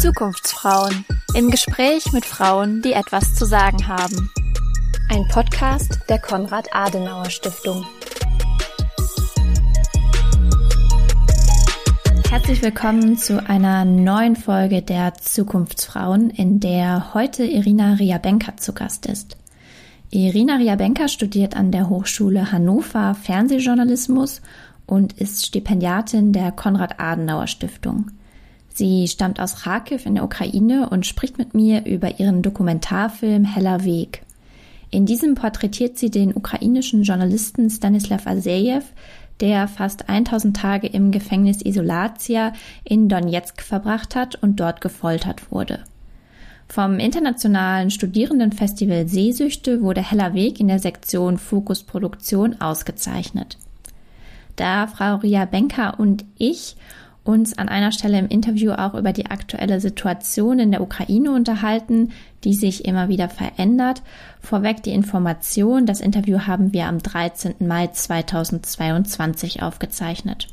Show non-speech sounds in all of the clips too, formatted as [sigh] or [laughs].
Zukunftsfrauen im Gespräch mit Frauen, die etwas zu sagen haben. Ein Podcast der Konrad Adenauer Stiftung. Herzlich willkommen zu einer neuen Folge der Zukunftsfrauen, in der heute Irina Riabenka zu Gast ist. Irina Riabenka studiert an der Hochschule Hannover Fernsehjournalismus und ist Stipendiatin der Konrad Adenauer Stiftung. Sie stammt aus Kharkiv in der Ukraine und spricht mit mir über ihren Dokumentarfilm Heller Weg. In diesem porträtiert sie den ukrainischen Journalisten Stanislav Asejew, der fast 1000 Tage im Gefängnis Isolatia in Donetsk verbracht hat und dort gefoltert wurde. Vom internationalen Studierendenfestival Seesüchte wurde Heller Weg in der Sektion Fokus Produktion ausgezeichnet. Da Frau Ria Benker und ich uns an einer Stelle im Interview auch über die aktuelle Situation in der Ukraine unterhalten, die sich immer wieder verändert. Vorweg die Information, das Interview haben wir am 13. Mai 2022 aufgezeichnet.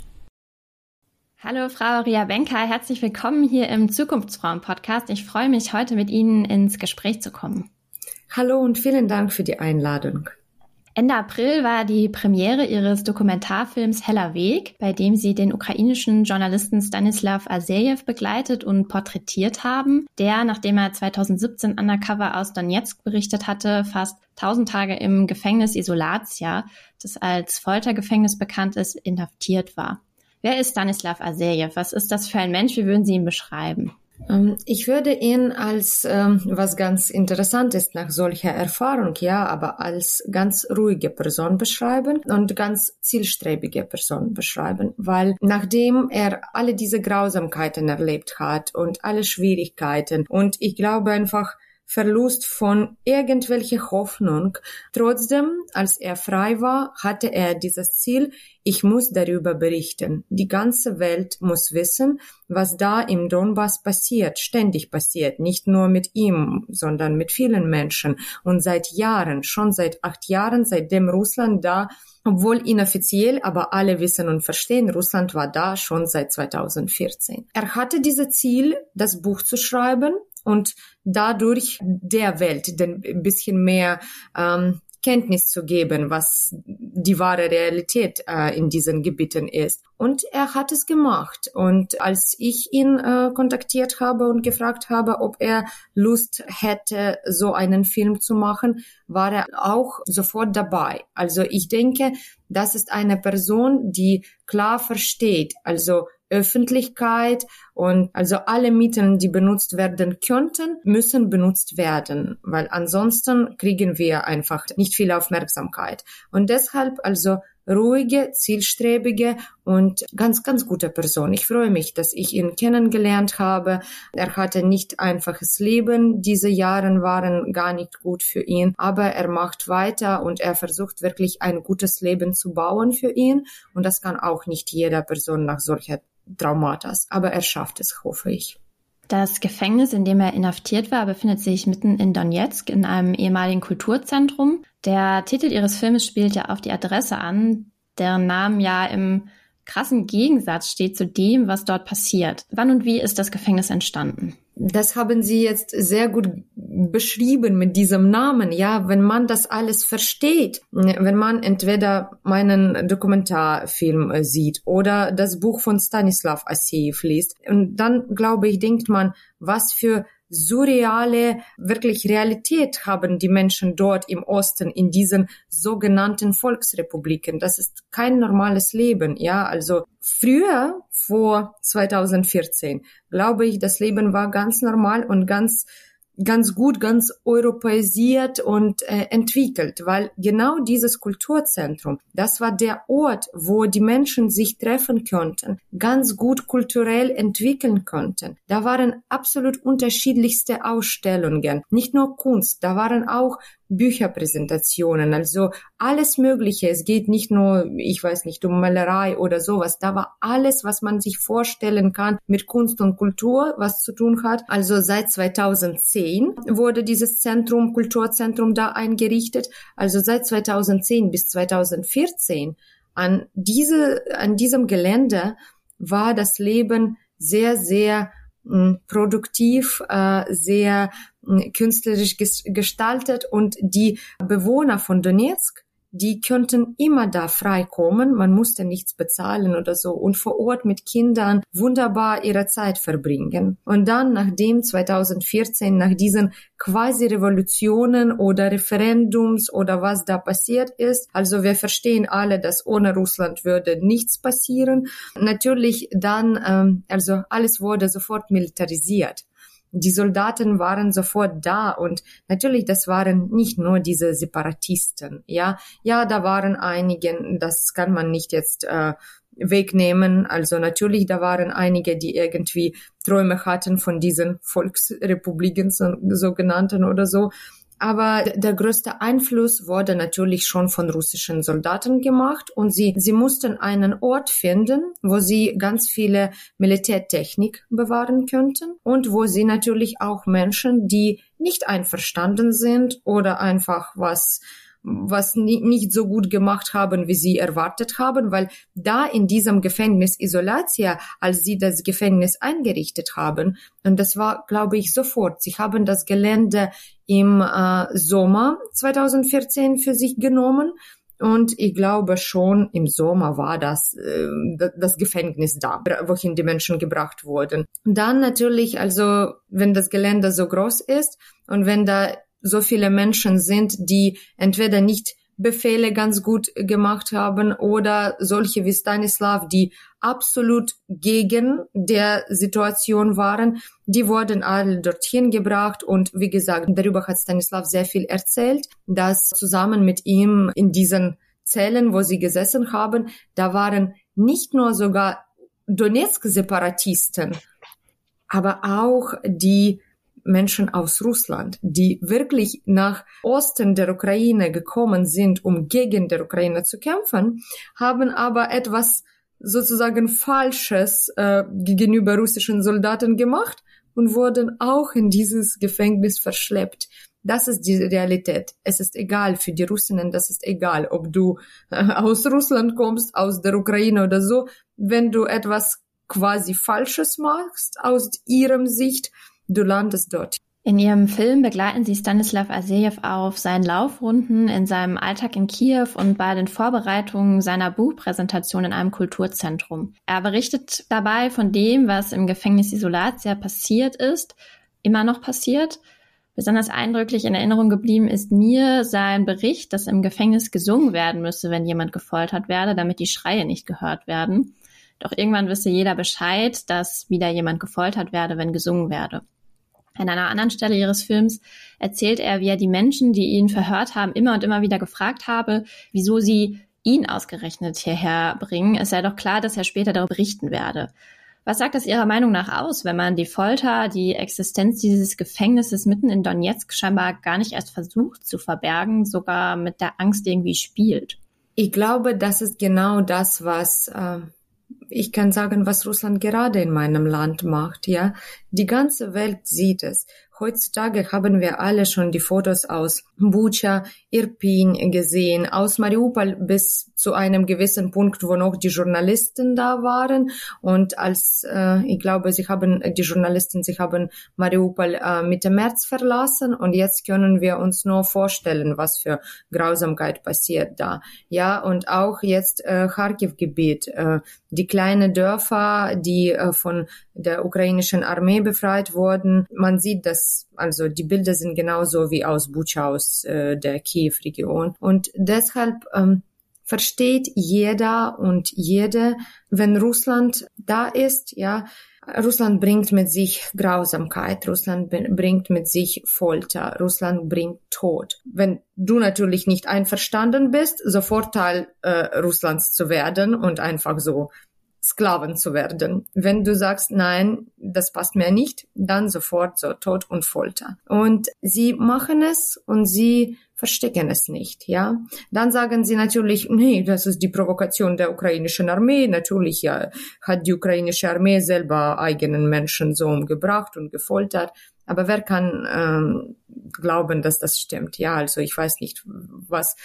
Hallo Frau Ria Benker, herzlich willkommen hier im Zukunftsfrauen-Podcast. Ich freue mich, heute mit Ihnen ins Gespräch zu kommen. Hallo und vielen Dank für die Einladung. Ende April war die Premiere ihres Dokumentarfilms Heller Weg, bei dem sie den ukrainischen Journalisten Stanislav Asejew begleitet und porträtiert haben, der, nachdem er 2017 undercover aus Donetsk berichtet hatte, fast 1000 Tage im Gefängnis Isolatia, das als Foltergefängnis bekannt ist, inhaftiert war. Wer ist Stanislav Asejew? Was ist das für ein Mensch? Wie würden Sie ihn beschreiben? Ähm, ich würde ihn als ähm, was ganz Interessantes nach solcher Erfahrung, ja, aber als ganz ruhige Person beschreiben und ganz zielstrebige Person beschreiben, weil nachdem er alle diese Grausamkeiten erlebt hat und alle Schwierigkeiten und ich glaube einfach Verlust von irgendwelcher Hoffnung. Trotzdem, als er frei war, hatte er dieses Ziel, ich muss darüber berichten. Die ganze Welt muss wissen, was da im Donbass passiert, ständig passiert, nicht nur mit ihm, sondern mit vielen Menschen. Und seit Jahren, schon seit acht Jahren, seitdem Russland da obwohl inoffiziell, aber alle wissen und verstehen, Russland war da schon seit 2014. Er hatte dieses Ziel, das Buch zu schreiben und dadurch der Welt ein bisschen mehr ähm, Kenntnis zu geben, was die wahre Realität äh, in diesen Gebieten ist. Und er hat es gemacht. Und als ich ihn äh, kontaktiert habe und gefragt habe, ob er Lust hätte, so einen Film zu machen, war er auch sofort dabei. Also ich denke, das ist eine Person, die klar versteht, also Öffentlichkeit und also alle Mittel, die benutzt werden könnten, müssen benutzt werden, weil ansonsten kriegen wir einfach nicht viel Aufmerksamkeit. Und deshalb also ruhige, zielstrebige und ganz, ganz gute Person. Ich freue mich, dass ich ihn kennengelernt habe. Er hatte nicht einfaches Leben. Diese Jahre waren gar nicht gut für ihn, aber er macht weiter und er versucht wirklich ein gutes Leben zu bauen für ihn. Und das kann auch nicht jeder Person nach solcher Traumatas. Aber er schafft es, hoffe ich. Das Gefängnis, in dem er inhaftiert war, befindet sich mitten in Donetsk in einem ehemaligen Kulturzentrum. Der Titel ihres Filmes spielt ja auf die Adresse an, deren Namen ja im krassen Gegensatz steht zu dem, was dort passiert. Wann und wie ist das Gefängnis entstanden? Das haben Sie jetzt sehr gut beschrieben mit diesem Namen. Ja, wenn man das alles versteht, wenn man entweder meinen Dokumentarfilm äh, sieht oder das Buch von Stanislav Asiev liest, und dann glaube ich, denkt man, was für surreale, wirklich Realität haben die Menschen dort im Osten in diesen sogenannten Volksrepubliken. Das ist kein normales Leben, ja. Also früher, vor 2014, glaube ich, das Leben war ganz normal und ganz ganz gut, ganz europäisiert und äh, entwickelt, weil genau dieses Kulturzentrum, das war der Ort, wo die Menschen sich treffen konnten, ganz gut kulturell entwickeln konnten. Da waren absolut unterschiedlichste Ausstellungen, nicht nur Kunst, da waren auch Bücherpräsentationen, also alles Mögliche. Es geht nicht nur, ich weiß nicht, um Malerei oder sowas. Da war alles, was man sich vorstellen kann mit Kunst und Kultur, was zu tun hat. Also seit 2010 wurde dieses Zentrum, Kulturzentrum da eingerichtet. Also seit 2010 bis 2014 an diese, an diesem Gelände war das Leben sehr, sehr produktiv, äh, sehr künstlerisch gestaltet und die Bewohner von Donetsk die könnten immer da frei kommen, man musste nichts bezahlen oder so und vor Ort mit Kindern wunderbar ihre Zeit verbringen. Und dann, nachdem 2014, nach diesen quasi Revolutionen oder Referendums oder was da passiert ist, also wir verstehen alle, dass ohne Russland würde nichts passieren. Natürlich dann, ähm, also alles wurde sofort militarisiert die Soldaten waren sofort da und natürlich, das waren nicht nur diese Separatisten, ja, ja, da waren einige, das kann man nicht jetzt äh, wegnehmen. Also natürlich, da waren einige, die irgendwie Träume hatten von diesen Volksrepubliken, sogenannten oder so. Aber der größte Einfluss wurde natürlich schon von russischen Soldaten gemacht und sie, sie mussten einen Ort finden, wo sie ganz viele Militärtechnik bewahren könnten und wo sie natürlich auch Menschen, die nicht einverstanden sind oder einfach was was nicht so gut gemacht haben, wie sie erwartet haben, weil da in diesem Gefängnis Isolatia, als sie das Gefängnis eingerichtet haben, und das war, glaube ich, sofort, sie haben das Gelände im äh, Sommer 2014 für sich genommen. Und ich glaube schon im Sommer war das äh, das Gefängnis da, wohin die Menschen gebracht wurden. Dann natürlich, also wenn das Gelände so groß ist und wenn da so viele Menschen sind, die entweder nicht Befehle ganz gut gemacht haben oder solche wie Stanislav, die absolut gegen der Situation waren, die wurden alle dorthin gebracht. Und wie gesagt, darüber hat Stanislav sehr viel erzählt, dass zusammen mit ihm in diesen Zellen, wo sie gesessen haben, da waren nicht nur sogar Donetsk-Separatisten, aber auch die Menschen aus Russland, die wirklich nach Osten der Ukraine gekommen sind, um gegen der Ukraine zu kämpfen, haben aber etwas sozusagen Falsches äh, gegenüber russischen Soldaten gemacht und wurden auch in dieses Gefängnis verschleppt. Das ist die Realität. Es ist egal für die Russinnen, das ist egal, ob du äh, aus Russland kommst, aus der Ukraine oder so. Wenn du etwas quasi Falsches machst aus ihrem Sicht, du landest dort. In ihrem Film begleiten sie Stanislav Asejew auf seinen Laufrunden in seinem Alltag in Kiew und bei den Vorbereitungen seiner Buchpräsentation in einem Kulturzentrum. Er berichtet dabei von dem, was im Gefängnis Isolatia passiert ist, immer noch passiert. Besonders eindrücklich in Erinnerung geblieben ist mir sein Bericht, dass im Gefängnis gesungen werden müsse, wenn jemand gefoltert werde, damit die Schreie nicht gehört werden. Doch irgendwann wisse jeder Bescheid, dass wieder jemand gefoltert werde, wenn gesungen werde. An einer anderen Stelle ihres Films erzählt er, wie er die Menschen, die ihn verhört haben, immer und immer wieder gefragt habe, wieso sie ihn ausgerechnet hierher bringen. Es sei doch klar, dass er später darüber berichten werde. Was sagt das Ihrer Meinung nach aus, wenn man die Folter, die Existenz dieses Gefängnisses mitten in Donetsk scheinbar gar nicht erst versucht zu verbergen, sogar mit der Angst irgendwie spielt? Ich glaube, das ist genau das, was äh, ich kann sagen, was Russland gerade in meinem Land macht, ja. Die ganze Welt sieht es. Heutzutage haben wir alle schon die Fotos aus Bucha, Irpin gesehen, aus Mariupol bis zu einem gewissen Punkt, wo noch die Journalisten da waren. Und als, äh, ich glaube, sie haben, die Journalisten, sie haben Mariupol äh, Mitte März verlassen und jetzt können wir uns nur vorstellen, was für Grausamkeit passiert da. Ja, und auch jetzt äh, Kharkiv-Gebiet, äh, die kleinen Dörfer, die äh, von der ukrainischen Armee befreit wurden. Man sieht, dass also die Bilder sind genauso wie aus Bucha aus äh, der Kiew-Region und deshalb ähm, versteht jeder und jede, wenn Russland da ist, ja, Russland bringt mit sich Grausamkeit, Russland bringt mit sich Folter, Russland bringt Tod. Wenn du natürlich nicht einverstanden bist, sofort Teil äh, Russlands zu werden und einfach so Sklaven zu werden. Wenn du sagst, nein, das passt mir nicht, dann sofort so Tod und Folter. Und sie machen es und sie verstecken es nicht, ja. Dann sagen sie natürlich, nee, das ist die Provokation der ukrainischen Armee. Natürlich, ja, hat die ukrainische Armee selber eigenen Menschen so umgebracht und gefoltert. Aber wer kann ähm, glauben, dass das stimmt? Ja, also ich weiß nicht, was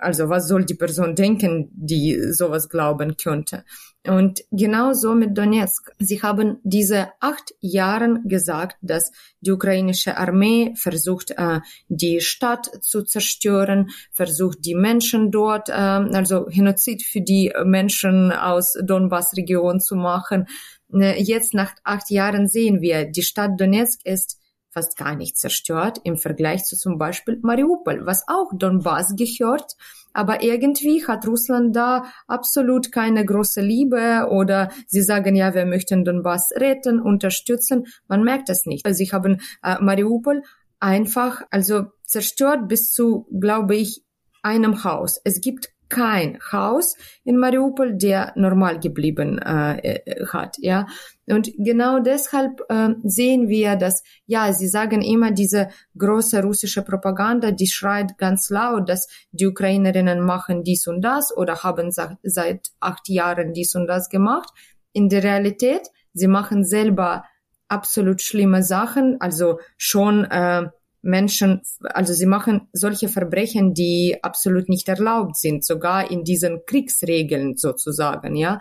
also was soll die Person denken, die sowas glauben könnte? Und genauso mit Donetsk. Sie haben diese acht Jahren gesagt, dass die ukrainische Armee versucht, äh, die Stadt zu zerstören, versucht, die Menschen dort, äh, also Genozid für die Menschen aus Donbass-Region zu machen. Äh, jetzt nach acht Jahren sehen wir, die Stadt Donetsk ist fast gar nicht zerstört im Vergleich zu zum Beispiel Mariupol, was auch Donbass gehört. Aber irgendwie hat Russland da absolut keine große Liebe oder sie sagen ja, wir möchten Donbass retten, unterstützen. Man merkt es nicht. Also sie haben äh, Mariupol einfach also zerstört bis zu, glaube ich, einem Haus. Es gibt kein Haus in Mariupol, der normal geblieben äh, äh, hat, ja. Und genau deshalb äh, sehen wir, dass, ja, sie sagen immer diese große russische Propaganda, die schreit ganz laut, dass die Ukrainerinnen machen dies und das oder haben seit acht Jahren dies und das gemacht. In der Realität, sie machen selber absolut schlimme Sachen, also schon äh, Menschen, also sie machen solche Verbrechen, die absolut nicht erlaubt sind, sogar in diesen Kriegsregeln sozusagen, ja.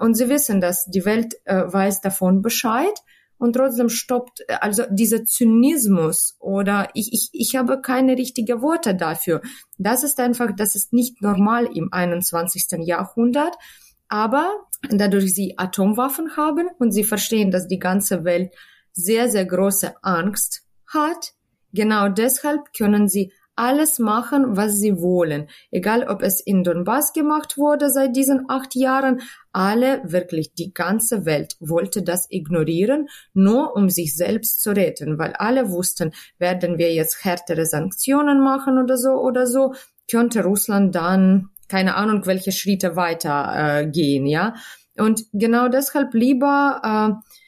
Und sie wissen, dass die Welt äh, weiß davon Bescheid und trotzdem stoppt, also dieser Zynismus oder ich, ich, ich habe keine richtigen Worte dafür. Das ist einfach, das ist nicht normal im 21. Jahrhundert. Aber dadurch sie Atomwaffen haben und sie verstehen, dass die ganze Welt sehr, sehr große Angst hat, Genau deshalb können sie alles machen, was sie wollen. Egal, ob es in Donbass gemacht wurde seit diesen acht Jahren, alle, wirklich die ganze Welt wollte das ignorieren, nur um sich selbst zu retten, weil alle wussten, werden wir jetzt härtere Sanktionen machen oder so oder so, könnte Russland dann keine Ahnung, welche Schritte weiter äh, ja. Und genau deshalb lieber äh,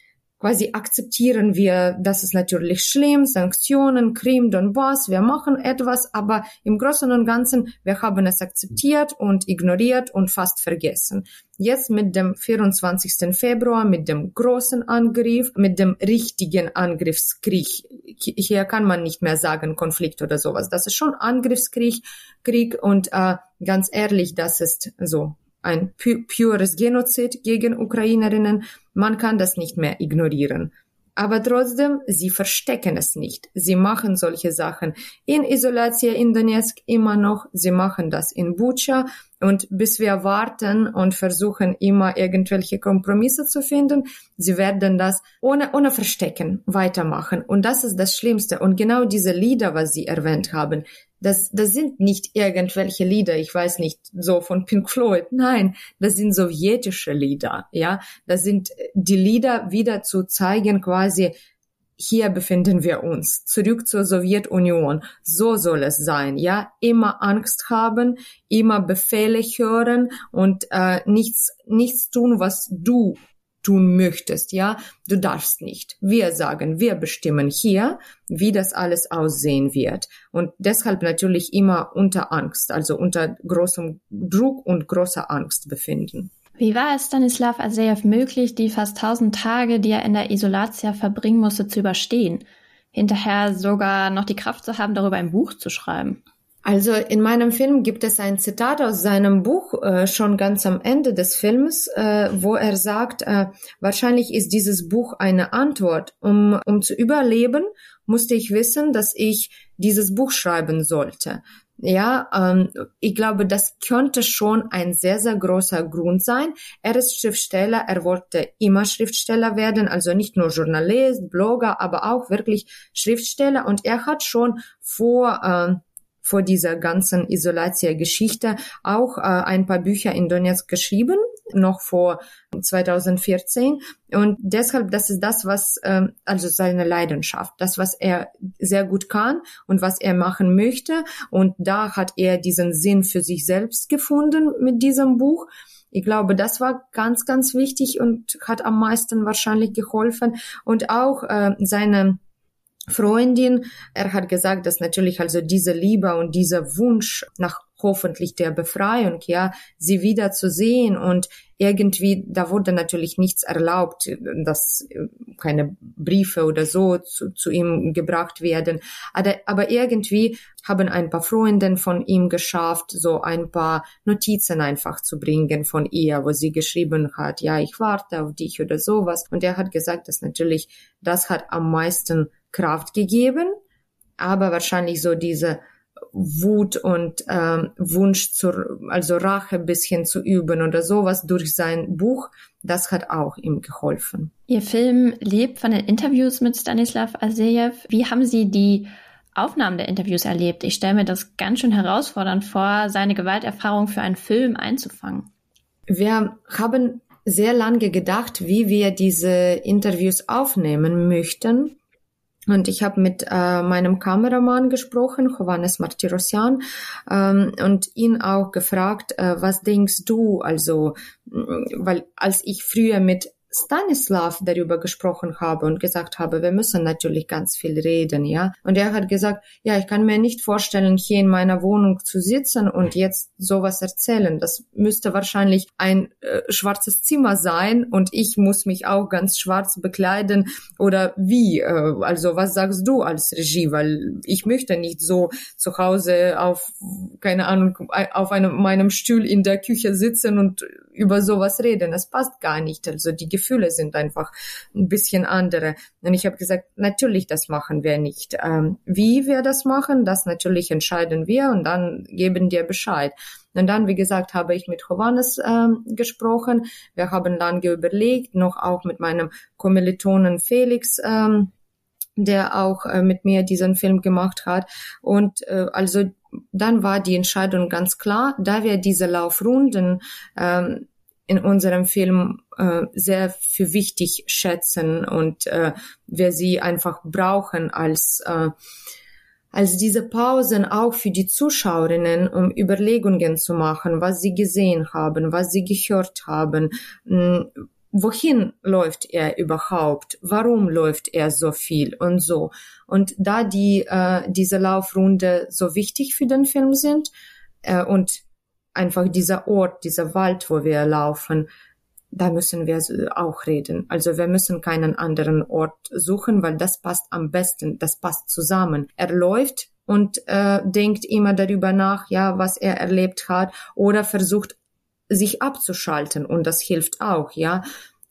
quasi akzeptieren wir, das ist natürlich schlimm, Sanktionen, Krim, Donbass, wir machen etwas, aber im Großen und Ganzen, wir haben es akzeptiert und ignoriert und fast vergessen. Jetzt mit dem 24. Februar, mit dem großen Angriff, mit dem richtigen Angriffskrieg. Hier kann man nicht mehr sagen Konflikt oder sowas. Das ist schon Angriffskrieg, Krieg und äh, ganz ehrlich, das ist so ein pures Genozid gegen Ukrainerinnen. Man kann das nicht mehr ignorieren. Aber trotzdem, sie verstecken es nicht. Sie machen solche Sachen in Isolatia in Donetsk immer noch. Sie machen das in Bucha. Und bis wir warten und versuchen immer irgendwelche Kompromisse zu finden, sie werden das ohne, ohne Verstecken weitermachen. Und das ist das Schlimmste. Und genau diese Lieder, was Sie erwähnt haben, das, das sind nicht irgendwelche Lieder, ich weiß nicht, so von Pink Floyd. Nein, das sind sowjetische Lieder, ja. Das sind die Lieder wieder zu zeigen quasi, hier befinden wir uns, zurück zur Sowjetunion. So soll es sein, ja. Immer Angst haben, immer Befehle hören und äh, nichts, nichts tun, was du tun möchtest, ja, du darfst nicht. Wir sagen, wir bestimmen hier, wie das alles aussehen wird. Und deshalb natürlich immer unter Angst, also unter großem Druck und großer Angst befinden. Wie war es Stanislav Asejew möglich, die fast tausend Tage, die er in der Isolatia verbringen musste, zu überstehen? Hinterher sogar noch die Kraft zu haben, darüber ein Buch zu schreiben? Also in meinem Film gibt es ein Zitat aus seinem Buch äh, schon ganz am Ende des Films, äh, wo er sagt, äh, wahrscheinlich ist dieses Buch eine Antwort. Um, um zu überleben, musste ich wissen, dass ich dieses Buch schreiben sollte. Ja, ähm, ich glaube, das könnte schon ein sehr, sehr großer Grund sein. Er ist Schriftsteller, er wollte immer Schriftsteller werden, also nicht nur Journalist, Blogger, aber auch wirklich Schriftsteller. Und er hat schon vor äh, vor dieser ganzen Isolatia-Geschichte auch äh, ein paar Bücher in Donetsk geschrieben, noch vor 2014. Und deshalb, das ist das, was, äh, also seine Leidenschaft, das, was er sehr gut kann und was er machen möchte. Und da hat er diesen Sinn für sich selbst gefunden mit diesem Buch. Ich glaube, das war ganz, ganz wichtig und hat am meisten wahrscheinlich geholfen. Und auch äh, seine Freundin. Er hat gesagt, dass natürlich also diese Liebe und dieser Wunsch nach hoffentlich der Befreiung, ja, sie wieder zu sehen und irgendwie, da wurde natürlich nichts erlaubt, dass keine Briefe oder so zu, zu ihm gebracht werden. Aber, aber irgendwie haben ein paar Freundinnen von ihm geschafft, so ein paar Notizen einfach zu bringen von ihr, wo sie geschrieben hat, ja, ich warte auf dich oder sowas. Und er hat gesagt, dass natürlich das hat am meisten Kraft gegeben, aber wahrscheinlich so diese Wut und ähm, Wunsch zur, also Rache bisschen zu üben oder sowas durch sein Buch, das hat auch ihm geholfen. Ihr Film lebt von den Interviews mit Stanislav Asejew. Wie haben Sie die Aufnahmen der Interviews erlebt? Ich stelle mir das ganz schön herausfordernd vor, seine Gewalterfahrung für einen Film einzufangen. Wir haben sehr lange gedacht, wie wir diese Interviews aufnehmen möchten. Und ich habe mit äh, meinem Kameramann gesprochen, Johannes Martirosyan, ähm, und ihn auch gefragt, äh, was denkst du, also, weil als ich früher mit Stanislav darüber gesprochen habe und gesagt habe, wir müssen natürlich ganz viel reden, ja. Und er hat gesagt, ja, ich kann mir nicht vorstellen, hier in meiner Wohnung zu sitzen und jetzt sowas erzählen. Das müsste wahrscheinlich ein äh, schwarzes Zimmer sein und ich muss mich auch ganz schwarz bekleiden oder wie? Äh, also was sagst du als Regie? Weil ich möchte nicht so zu Hause auf, keine Ahnung, auf einem, meinem Stuhl in der Küche sitzen und über sowas reden. Das passt gar nicht. Also die Gefühle sind einfach ein bisschen andere. Und ich habe gesagt, natürlich, das machen wir nicht. Ähm, wie wir das machen, das natürlich entscheiden wir und dann geben dir Bescheid. Und dann, wie gesagt, habe ich mit Johannes ähm, gesprochen. Wir haben lange überlegt, noch auch mit meinem Kommilitonen Felix. Ähm, der auch äh, mit mir diesen Film gemacht hat. Und äh, also dann war die Entscheidung ganz klar, da wir diese Laufrunden ähm, in unserem Film äh, sehr für wichtig schätzen und äh, wir sie einfach brauchen als äh, als diese Pausen auch für die Zuschauerinnen, um Überlegungen zu machen, was sie gesehen haben, was sie gehört haben, mh, hm, wohin läuft er überhaupt, warum läuft er so viel und so. Und da die äh, diese Laufrunde so wichtig für den Film sind äh, und einfach dieser Ort, dieser Wald, wo wir laufen, da müssen wir auch reden. Also wir müssen keinen anderen Ort suchen, weil das passt am besten, das passt zusammen. Er läuft und äh, denkt immer darüber nach, ja, was er erlebt hat, oder versucht sich abzuschalten und das hilft auch, ja.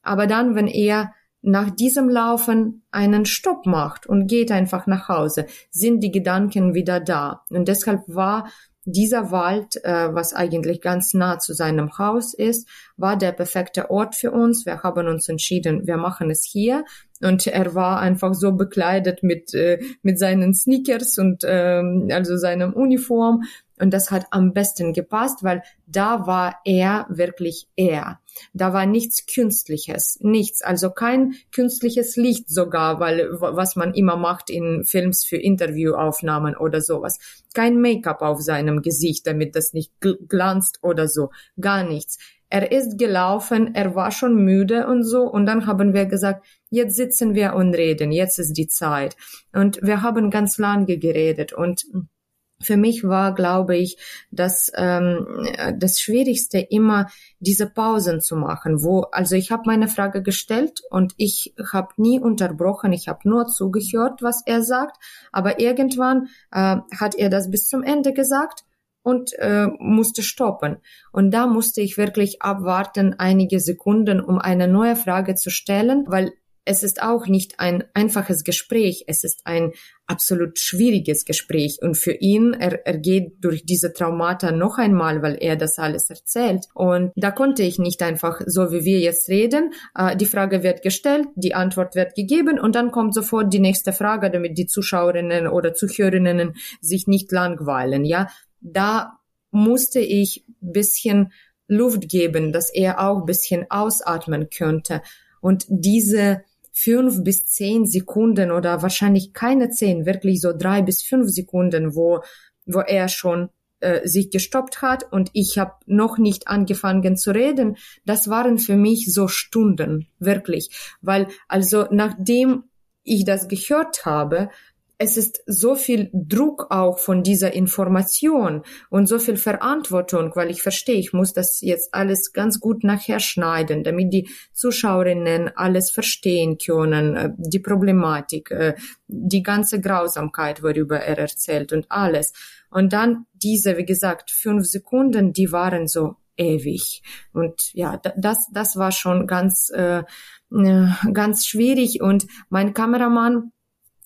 Aber dann, wenn er nach diesem Laufen einen Stopp macht und geht einfach nach Hause, sind die Gedanken wieder da. Und deshalb war dieser Wald, äh, was eigentlich ganz nah zu seinem Haus ist, war der perfekte Ort für uns. Wir haben uns entschieden, wir machen es hier. Und er war einfach so bekleidet mit, äh, mit seinen Sneakers und ähm, also seinem Uniform. Und das hat am besten gepasst, weil da war er wirklich er. Da war nichts Künstliches, nichts, also kein künstliches Licht sogar, weil was man immer macht in Films für Interviewaufnahmen oder sowas. Kein Make-up auf seinem Gesicht, damit das nicht glanzt oder so, gar nichts. Er ist gelaufen, er war schon müde und so, und dann haben wir gesagt, jetzt sitzen wir und reden, jetzt ist die Zeit. Und wir haben ganz lange geredet und für mich war, glaube ich, dass ähm, das Schwierigste immer diese Pausen zu machen, wo also ich habe meine Frage gestellt und ich habe nie unterbrochen, ich habe nur zugehört, was er sagt, aber irgendwann äh, hat er das bis zum Ende gesagt und äh, musste stoppen. Und da musste ich wirklich abwarten einige Sekunden, um eine neue Frage zu stellen, weil es ist auch nicht ein einfaches Gespräch, es ist ein absolut schwieriges Gespräch. Und für ihn, er, er geht durch diese Traumata noch einmal, weil er das alles erzählt. Und da konnte ich nicht einfach, so wie wir jetzt reden, äh, die Frage wird gestellt, die Antwort wird gegeben und dann kommt sofort die nächste Frage, damit die Zuschauerinnen oder Zuhörerinnen sich nicht langweilen. Ja, da musste ich bisschen Luft geben, dass er auch bisschen ausatmen könnte. Und diese fünf bis zehn Sekunden oder wahrscheinlich keine zehn, wirklich so drei bis fünf Sekunden, wo, wo er schon äh, sich gestoppt hat und ich habe noch nicht angefangen zu reden, das waren für mich so Stunden, wirklich. Weil also nachdem ich das gehört habe, es ist so viel Druck auch von dieser Information und so viel Verantwortung, weil ich verstehe, ich muss das jetzt alles ganz gut nachher schneiden, damit die Zuschauerinnen alles verstehen können, äh, die Problematik, äh, die ganze Grausamkeit, worüber er erzählt und alles. Und dann diese, wie gesagt, fünf Sekunden, die waren so ewig. Und ja, das, das war schon ganz, äh, ganz schwierig. Und mein Kameramann,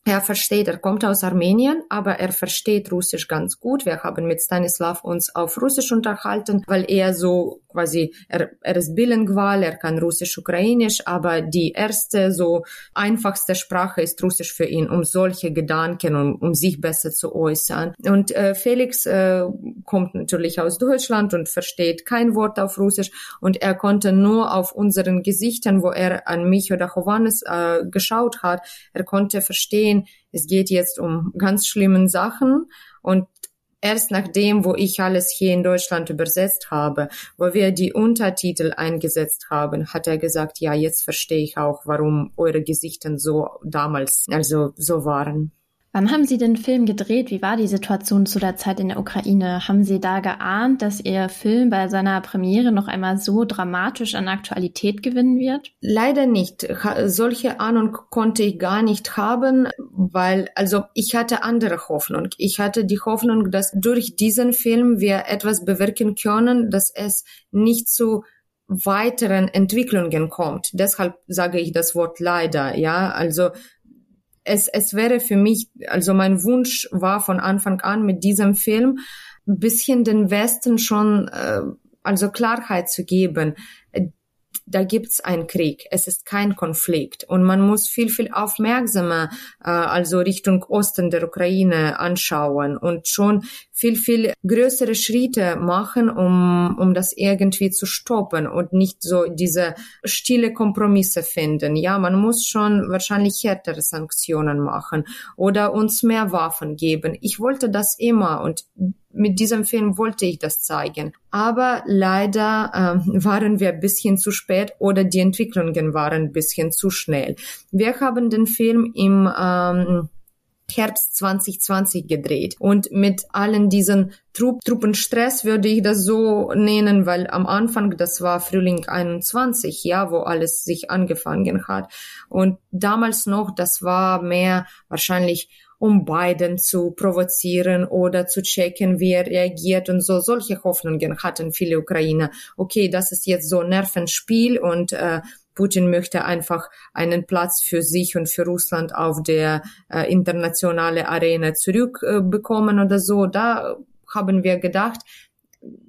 er versteht, er kommt aus Armenien, aber er versteht Russisch ganz gut. Wir haben mit Stanislav uns auf Russisch unterhalten, weil er so quasi, er, er ist bilingual, er kann Russisch, Ukrainisch, aber die erste, so einfachste Sprache ist Russisch für ihn, um solche Gedanken, um, um sich besser zu äußern. Und äh, Felix äh, kommt natürlich aus Deutschland und versteht kein Wort auf Russisch und er konnte nur auf unseren Gesichtern, wo er an mich oder Johannes äh, geschaut hat, er konnte verstehen, es geht jetzt um ganz schlimmen Sachen und erst nachdem, wo ich alles hier in Deutschland übersetzt habe, wo wir die Untertitel eingesetzt haben, hat er gesagt, ja, jetzt verstehe ich auch, warum eure Gesichter so damals, also so waren. Wann haben Sie den Film gedreht? Wie war die Situation zu der Zeit in der Ukraine? Haben Sie da geahnt, dass Ihr Film bei seiner Premiere noch einmal so dramatisch an Aktualität gewinnen wird? Leider nicht. Solche Ahnung konnte ich gar nicht haben, weil, also ich hatte andere Hoffnung. Ich hatte die Hoffnung, dass durch diesen Film wir etwas bewirken können, dass es nicht zu weiteren Entwicklungen kommt. Deshalb sage ich das Wort leider, ja. Also es, es wäre für mich, also mein Wunsch war von Anfang an mit diesem Film, bisschen den Westen schon, äh, also Klarheit zu geben da gibt's einen Krieg. Es ist kein Konflikt. Und man muss viel, viel aufmerksamer, äh, also Richtung Osten der Ukraine anschauen und schon viel, viel größere Schritte machen, um, um das irgendwie zu stoppen und nicht so diese stille Kompromisse finden. Ja, man muss schon wahrscheinlich härtere Sanktionen machen oder uns mehr Waffen geben. Ich wollte das immer und mit diesem Film wollte ich das zeigen. Aber leider äh, [laughs] waren wir ein bisschen zu spät oder die Entwicklungen waren ein bisschen zu schnell. Wir haben den Film im ähm, Herbst 2020 gedreht. Und mit allen diesen Trupp, Truppenstress würde ich das so nennen, weil am Anfang, das war Frühling 21, ja, wo alles sich angefangen hat. Und damals noch, das war mehr wahrscheinlich um Biden zu provozieren oder zu checken, wie er reagiert und so. Solche Hoffnungen hatten viele Ukrainer. Okay, das ist jetzt so Nervenspiel und äh, Putin möchte einfach einen Platz für sich und für Russland auf der äh, internationalen Arena zurückbekommen äh, oder so. Da haben wir gedacht,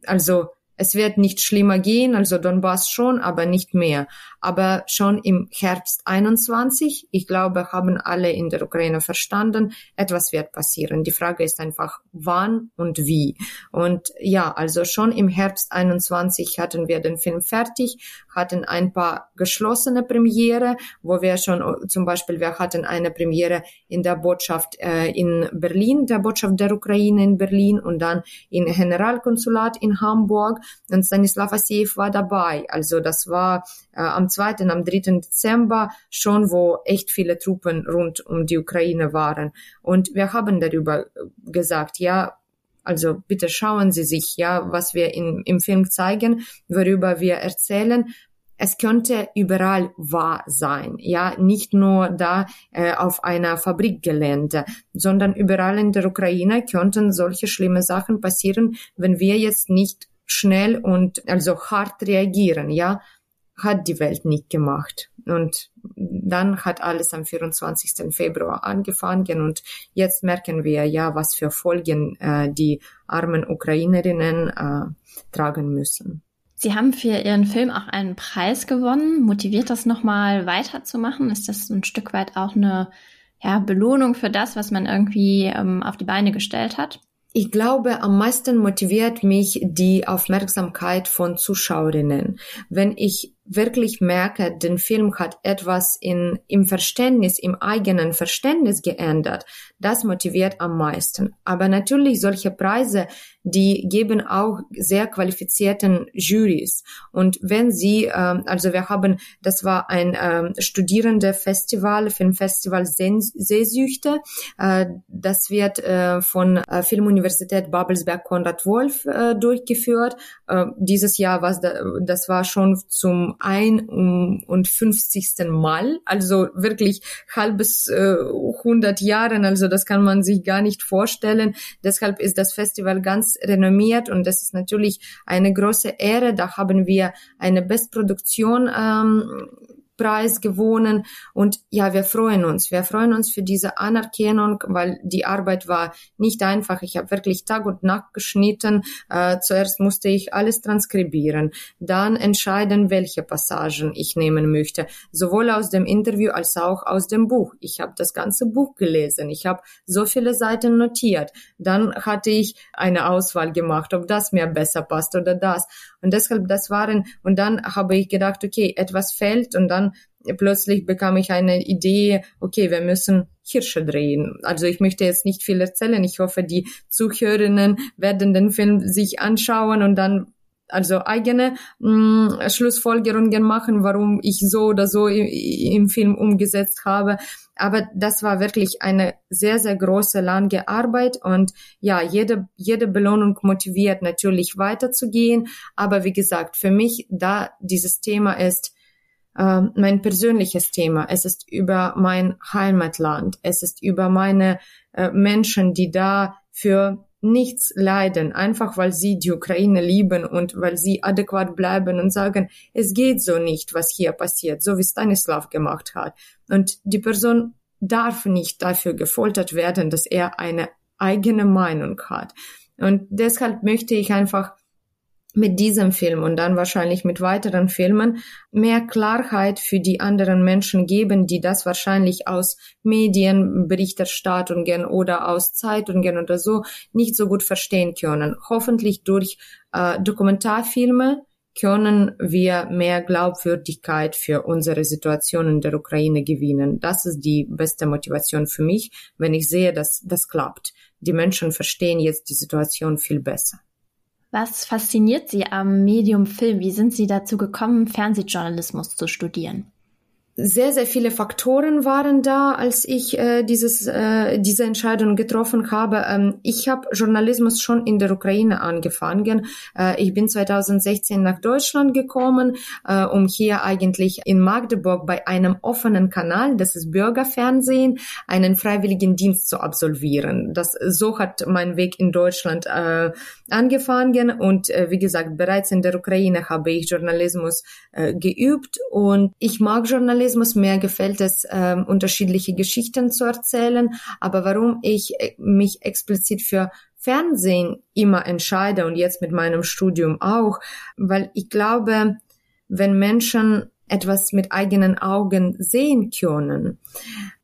also es wird nicht schlimmer gehen, also Donbass schon, aber nicht mehr. Aber schon im Herbst 21, ich glaube, haben alle in der Ukraine verstanden, etwas wird passieren. Die Frage ist einfach, wann und wie. Und ja, also schon im Herbst 21 hatten wir den Film fertig, hatten ein paar geschlossene Premiere, wo wir schon zum Beispiel, wir hatten eine Premiere in der Botschaft äh, in Berlin, der Botschaft der Ukraine in Berlin und dann in Generalkonsulat in Hamburg und Stanislav Asiev war dabei. Also das war äh, am 2., am 3. Dezember schon, wo echt viele Truppen rund um die Ukraine waren. Und wir haben darüber gesagt, ja, also bitte schauen Sie sich, ja, was wir in, im Film zeigen, worüber wir erzählen. Es könnte überall wahr sein, ja, nicht nur da äh, auf einer Fabrikgelände, sondern überall in der Ukraine könnten solche schlimme Sachen passieren, wenn wir jetzt nicht schnell und also hart reagieren, ja, hat die Welt nicht gemacht. Und dann hat alles am 24. Februar angefangen und jetzt merken wir ja, was für Folgen äh, die armen Ukrainerinnen äh, tragen müssen. Sie haben für Ihren Film auch einen Preis gewonnen. Motiviert das nochmal weiterzumachen? Ist das ein Stück weit auch eine ja, Belohnung für das, was man irgendwie ähm, auf die Beine gestellt hat? Ich glaube, am meisten motiviert mich die Aufmerksamkeit von Zuschauerinnen. Wenn ich wirklich merke, den Film hat etwas in, im Verständnis, im eigenen Verständnis geändert, das motiviert am meisten. Aber natürlich solche Preise, die geben auch sehr qualifizierten Juries. Und wenn sie, äh, also wir haben, das war ein äh, Studierende-Festival, Filmfestival Seesüchte, äh, das wird äh, von äh, Filmuniversität Babelsberg Konrad Wolf äh, durchgeführt. Äh, dieses Jahr war das war schon zum 51. Mal, also wirklich halbes äh, 100 Jahren, also das kann man sich gar nicht vorstellen. Deshalb ist das Festival ganz renommiert und das ist natürlich eine große Ehre. Da haben wir eine Bestproduktion ähm, Preis gewonnen. Und ja, wir freuen uns. Wir freuen uns für diese Anerkennung, weil die Arbeit war nicht einfach. Ich habe wirklich Tag und Nacht geschnitten. Äh, zuerst musste ich alles transkribieren, dann entscheiden, welche Passagen ich nehmen möchte, sowohl aus dem Interview als auch aus dem Buch. Ich habe das ganze Buch gelesen. Ich habe so viele Seiten notiert. Dann hatte ich eine Auswahl gemacht, ob das mir besser passt oder das. Und deshalb, das waren, und dann habe ich gedacht, okay, etwas fällt und dann plötzlich bekam ich eine Idee, okay, wir müssen Hirsche drehen. Also ich möchte jetzt nicht viel erzählen. Ich hoffe, die Zuhörerinnen werden den Film sich anschauen und dann also eigene mh, mm, Schlussfolgerungen machen, warum ich so oder so im, im Film umgesetzt habe. Aber das war wirklich eine sehr, sehr große, lange Arbeit und ja, jede, jede Belohnung motiviert natürlich weiterzugehen. Aber wie gesagt, für mich, da dieses Thema ist, äh, mein persönliches Thema. Es ist über mein Heimatland. Es ist über meine äh, Menschen, die da für nichts leiden, einfach weil sie die Ukraine lieben und weil sie adäquat bleiben und sagen, es geht so nicht, was hier passiert, so wie Stanislav gemacht hat. Und die Person darf nicht dafür gefoltert werden, dass er eine eigene Meinung hat. Und deshalb möchte ich einfach mit diesem Film und dann wahrscheinlich mit weiteren Filmen mehr Klarheit für die anderen Menschen geben, die das wahrscheinlich aus Medienberichterstattungen oder aus Zeitungen oder so nicht so gut verstehen können. Hoffentlich durch äh, Dokumentarfilme können wir mehr Glaubwürdigkeit für unsere Situation in der Ukraine gewinnen. Das ist die beste Motivation für mich, wenn ich sehe, dass das klappt. Die Menschen verstehen jetzt die Situation viel besser. Was fasziniert Sie am Medium Film? Wie sind Sie dazu gekommen, Fernsehjournalismus zu studieren? Sehr, sehr viele Faktoren waren da, als ich äh, dieses, äh, diese Entscheidung getroffen habe. Ähm, ich habe Journalismus schon in der Ukraine angefangen. Äh, ich bin 2016 nach Deutschland gekommen, äh, um hier eigentlich in Magdeburg bei einem offenen Kanal, das ist Bürgerfernsehen, einen freiwilligen Dienst zu absolvieren. Das, so hat mein Weg in Deutschland äh, angefangen und äh, wie gesagt, bereits in der Ukraine habe ich Journalismus äh, geübt und ich mag Journalismus Journalismus. Mir gefällt es, äh, unterschiedliche Geschichten zu erzählen. Aber warum ich äh, mich explizit für Fernsehen immer entscheide und jetzt mit meinem Studium auch, weil ich glaube, wenn Menschen etwas mit eigenen Augen sehen können,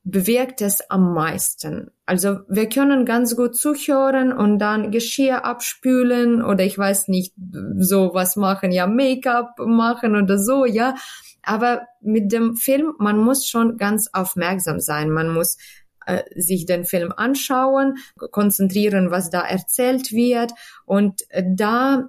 bewirkt es am meisten. Also wir können ganz gut zuhören und dann Geschirr abspülen oder ich weiß nicht, so was machen, ja, Make-up machen oder so, ja. Aber mit dem Film, man muss schon ganz aufmerksam sein. Man muss äh, sich den Film anschauen, konzentrieren, was da erzählt wird. Und äh, da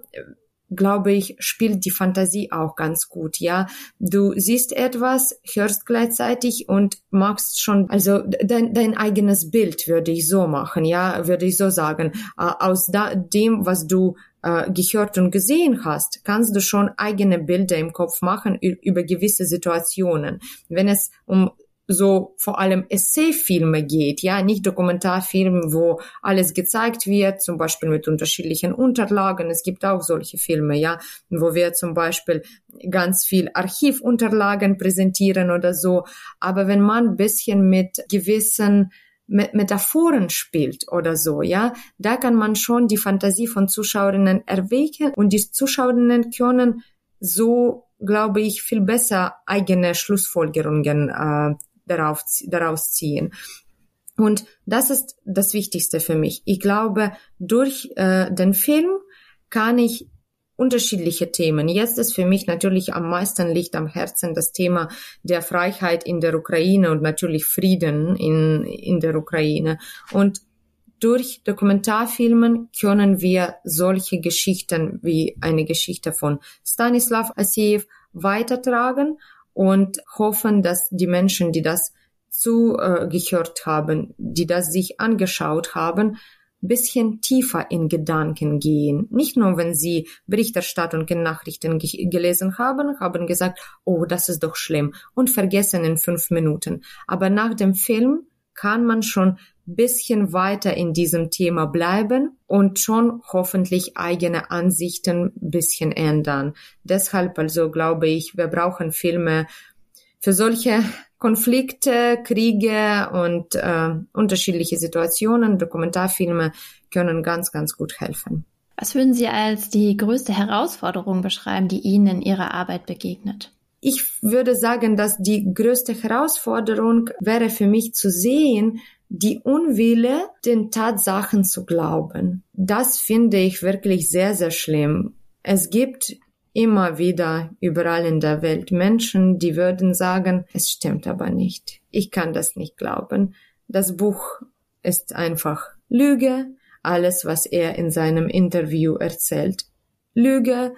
glaube ich, spielt die Fantasie auch ganz gut, ja. Du siehst etwas, hörst gleichzeitig und machst schon, also dein, dein eigenes Bild würde ich so machen, ja, würde ich so sagen. Äh, aus da, dem, was du äh, gehört und gesehen hast, kannst du schon eigene Bilder im Kopf machen über gewisse Situationen. Wenn es um so vor allem Essayfilme geht, ja, nicht Dokumentarfilme, wo alles gezeigt wird, zum Beispiel mit unterschiedlichen Unterlagen. Es gibt auch solche Filme, ja, wo wir zum Beispiel ganz viel Archivunterlagen präsentieren oder so. Aber wenn man bisschen mit gewissen Metaphoren spielt oder so, ja, da kann man schon die Fantasie von Zuschauerinnen erwecken und die Zuschauerinnen können so, glaube ich, viel besser eigene Schlussfolgerungen äh, darauf, daraus ziehen. Und das ist das Wichtigste für mich. Ich glaube, durch äh, den Film kann ich unterschiedliche Themen. Jetzt ist für mich natürlich am meisten Licht am Herzen das Thema der Freiheit in der Ukraine und natürlich Frieden in, in der Ukraine. Und durch Dokumentarfilmen können wir solche Geschichten wie eine Geschichte von Stanislav Asiev weitertragen und hoffen, dass die Menschen, die das zugehört haben, die das sich angeschaut haben, bisschen tiefer in Gedanken gehen. Nicht nur, wenn sie Berichterstattung in Nachrichten ge gelesen haben, haben gesagt, oh, das ist doch schlimm und vergessen in fünf Minuten. Aber nach dem Film kann man schon bisschen weiter in diesem Thema bleiben und schon hoffentlich eigene Ansichten bisschen ändern. Deshalb also glaube ich, wir brauchen Filme für solche Konflikte, Kriege und äh, unterschiedliche Situationen. Dokumentarfilme können ganz, ganz gut helfen. Was würden Sie als die größte Herausforderung beschreiben, die Ihnen in Ihrer Arbeit begegnet? Ich würde sagen, dass die größte Herausforderung wäre für mich zu sehen, die Unwille, den Tatsachen zu glauben. Das finde ich wirklich sehr, sehr schlimm. Es gibt immer wieder überall in der Welt Menschen, die würden sagen, es stimmt aber nicht. Ich kann das nicht glauben. Das Buch ist einfach Lüge. Alles, was er in seinem Interview erzählt, Lüge.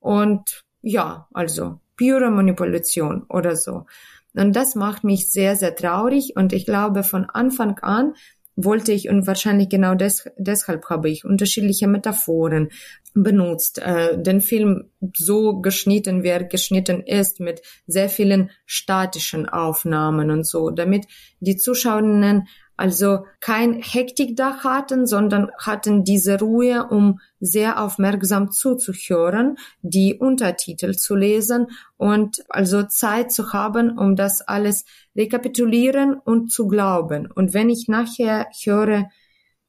Und ja, also pure Manipulation oder so. Und das macht mich sehr, sehr traurig. Und ich glaube, von Anfang an wollte ich und wahrscheinlich genau des, deshalb habe ich unterschiedliche Metaphoren benutzt, äh, den Film so geschnitten, wie er geschnitten ist, mit sehr vielen statischen Aufnahmen und so, damit die Zuschauerinnen also kein Hektik da hatten, sondern hatten diese Ruhe, um sehr aufmerksam zuzuhören, die Untertitel zu lesen und also Zeit zu haben, um das alles rekapitulieren und zu glauben. Und wenn ich nachher höre,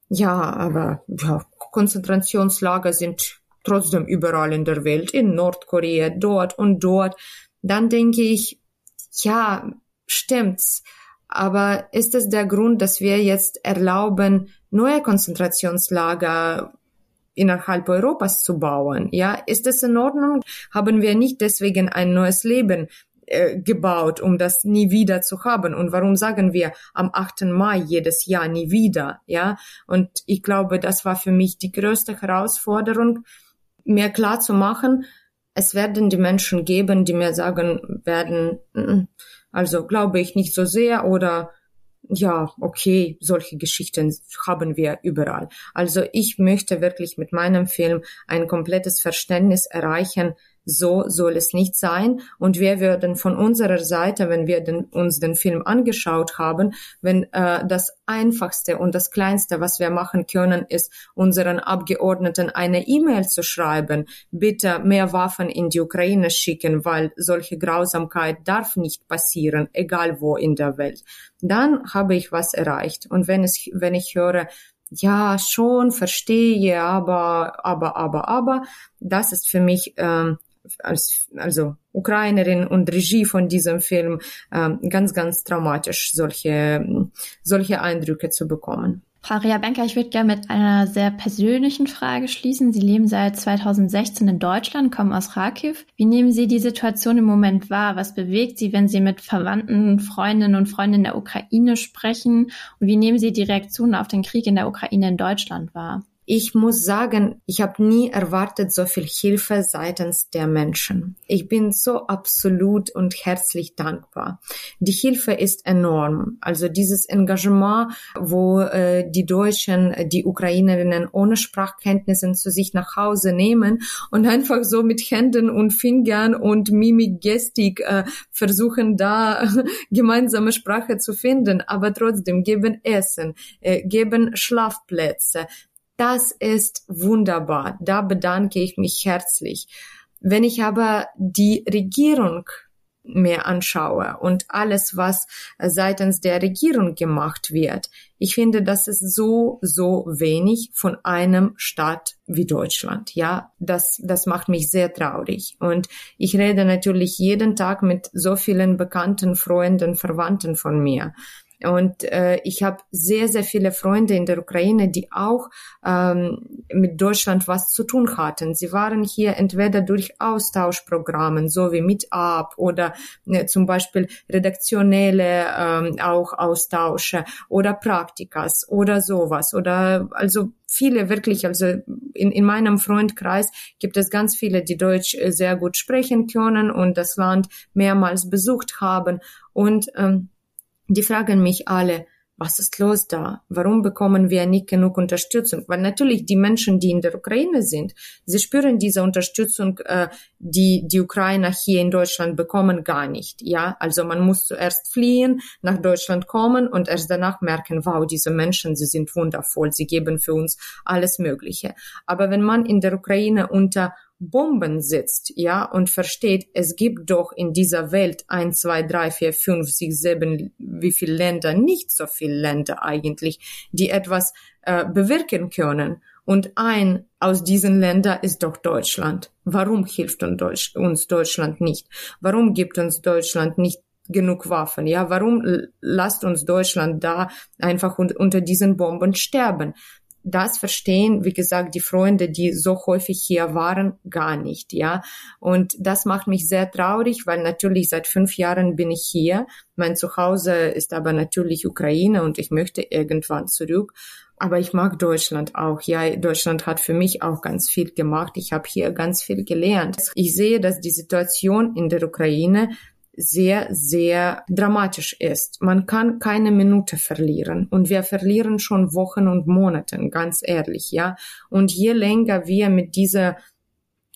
ja, aber ja, Konzentrationslager sind trotzdem überall in der Welt, in Nordkorea, dort und dort, dann denke ich, ja, stimmt's aber ist es der Grund, dass wir jetzt erlauben, neue Konzentrationslager innerhalb Europas zu bauen? Ja, ist es in Ordnung? Haben wir nicht deswegen ein neues Leben äh, gebaut, um das nie wieder zu haben? Und warum sagen wir am 8. Mai jedes Jahr nie wieder? Ja, und ich glaube, das war für mich die größte Herausforderung, mir klar zu machen, es werden die Menschen geben, die mir sagen werden, mm, also glaube ich nicht so sehr oder ja, okay, solche Geschichten haben wir überall. Also ich möchte wirklich mit meinem Film ein komplettes Verständnis erreichen, so soll es nicht sein. Und wir würden von unserer Seite, wenn wir den, uns den Film angeschaut haben, wenn äh, das Einfachste und das Kleinste, was wir machen können, ist, unseren Abgeordneten eine E-Mail zu schreiben, bitte mehr Waffen in die Ukraine schicken, weil solche Grausamkeit darf nicht passieren, egal wo in der Welt. Dann habe ich was erreicht. Und wenn es, wenn ich höre, ja, schon, verstehe, aber, aber, aber, aber, das ist für mich ähm, als also Ukrainerin und Regie von diesem Film äh, ganz ganz traumatisch solche solche Eindrücke zu bekommen. Frau Benker, ich würde gerne mit einer sehr persönlichen Frage schließen. Sie leben seit 2016 in Deutschland, kommen aus Kharkiv. Wie nehmen Sie die Situation im Moment wahr? Was bewegt Sie, wenn Sie mit Verwandten, Freundinnen und Freunden in der Ukraine sprechen? Und wie nehmen Sie die Reaktionen auf den Krieg in der Ukraine in Deutschland wahr? Ich muss sagen, ich habe nie erwartet so viel Hilfe seitens der Menschen. Ich bin so absolut und herzlich dankbar. Die Hilfe ist enorm. Also dieses Engagement, wo äh, die Deutschen, die Ukrainerinnen ohne Sprachkenntnissen zu sich nach Hause nehmen und einfach so mit Händen und Fingern und Mimik, Gestik äh, versuchen, da [laughs] gemeinsame Sprache zu finden, aber trotzdem geben Essen, äh, geben Schlafplätze, das ist wunderbar. Da bedanke ich mich herzlich. Wenn ich aber die Regierung mir anschaue und alles, was seitens der Regierung gemacht wird, ich finde, das ist so, so wenig von einem Staat wie Deutschland. Ja, das, das macht mich sehr traurig. Und ich rede natürlich jeden Tag mit so vielen bekannten Freunden, Verwandten von mir. Und äh, ich habe sehr, sehr viele Freunde in der Ukraine, die auch ähm, mit Deutschland was zu tun hatten. Sie waren hier entweder durch Austauschprogramme, so wie Meetup oder äh, zum Beispiel redaktionelle ähm, auch Austausche oder Praktikas oder sowas oder also viele wirklich, also in, in meinem Freundkreis gibt es ganz viele, die Deutsch äh, sehr gut sprechen können und das Land mehrmals besucht haben und ähm, die fragen mich alle, was ist los da? Warum bekommen wir nicht genug Unterstützung? Weil natürlich die Menschen, die in der Ukraine sind, sie spüren diese Unterstützung, äh, die die Ukrainer hier in Deutschland bekommen, gar nicht. Ja, also man muss zuerst fliehen, nach Deutschland kommen und erst danach merken, wow, diese Menschen, sie sind wundervoll, sie geben für uns alles Mögliche. Aber wenn man in der Ukraine unter Bomben sitzt, ja, und versteht, es gibt doch in dieser Welt ein, zwei, drei, vier, fünf, sechs, sieben, wie viele Länder, nicht so viele Länder eigentlich, die etwas äh, bewirken können. Und ein aus diesen Ländern ist doch Deutschland. Warum hilft uns Deutschland nicht? Warum gibt uns Deutschland nicht genug Waffen? Ja, warum lasst uns Deutschland da einfach unter diesen Bomben sterben? Das verstehen, wie gesagt, die Freunde, die so häufig hier waren, gar nicht, ja. Und das macht mich sehr traurig, weil natürlich seit fünf Jahren bin ich hier. Mein Zuhause ist aber natürlich Ukraine und ich möchte irgendwann zurück. Aber ich mag Deutschland auch. Ja, Deutschland hat für mich auch ganz viel gemacht. Ich habe hier ganz viel gelernt. Ich sehe, dass die Situation in der Ukraine sehr, sehr dramatisch ist. Man kann keine Minute verlieren und wir verlieren schon Wochen und Monate, ganz ehrlich, ja. Und je länger wir mit dieser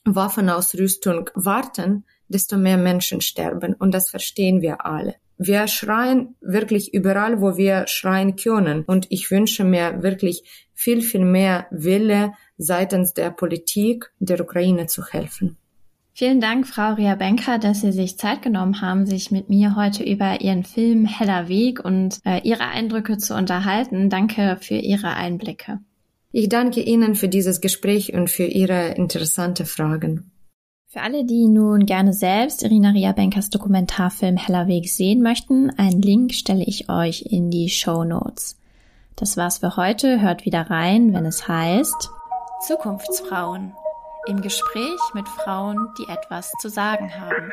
Waffenausrüstung warten, desto mehr Menschen sterben und das verstehen wir alle. Wir schreien wirklich überall, wo wir schreien können und ich wünsche mir wirklich viel, viel mehr Wille seitens der Politik der Ukraine zu helfen. Vielen Dank, Frau Ria Benker, dass Sie sich Zeit genommen haben, sich mit mir heute über Ihren Film Heller Weg und äh, Ihre Eindrücke zu unterhalten. Danke für Ihre Einblicke. Ich danke Ihnen für dieses Gespräch und für Ihre interessante Fragen. Für alle, die nun gerne selbst Irina Ria Benkers Dokumentarfilm Heller Weg sehen möchten, einen Link stelle ich euch in die Show Notes. Das war's für heute. Hört wieder rein, wenn es heißt Zukunftsfrauen im Gespräch mit Frauen, die etwas zu sagen haben.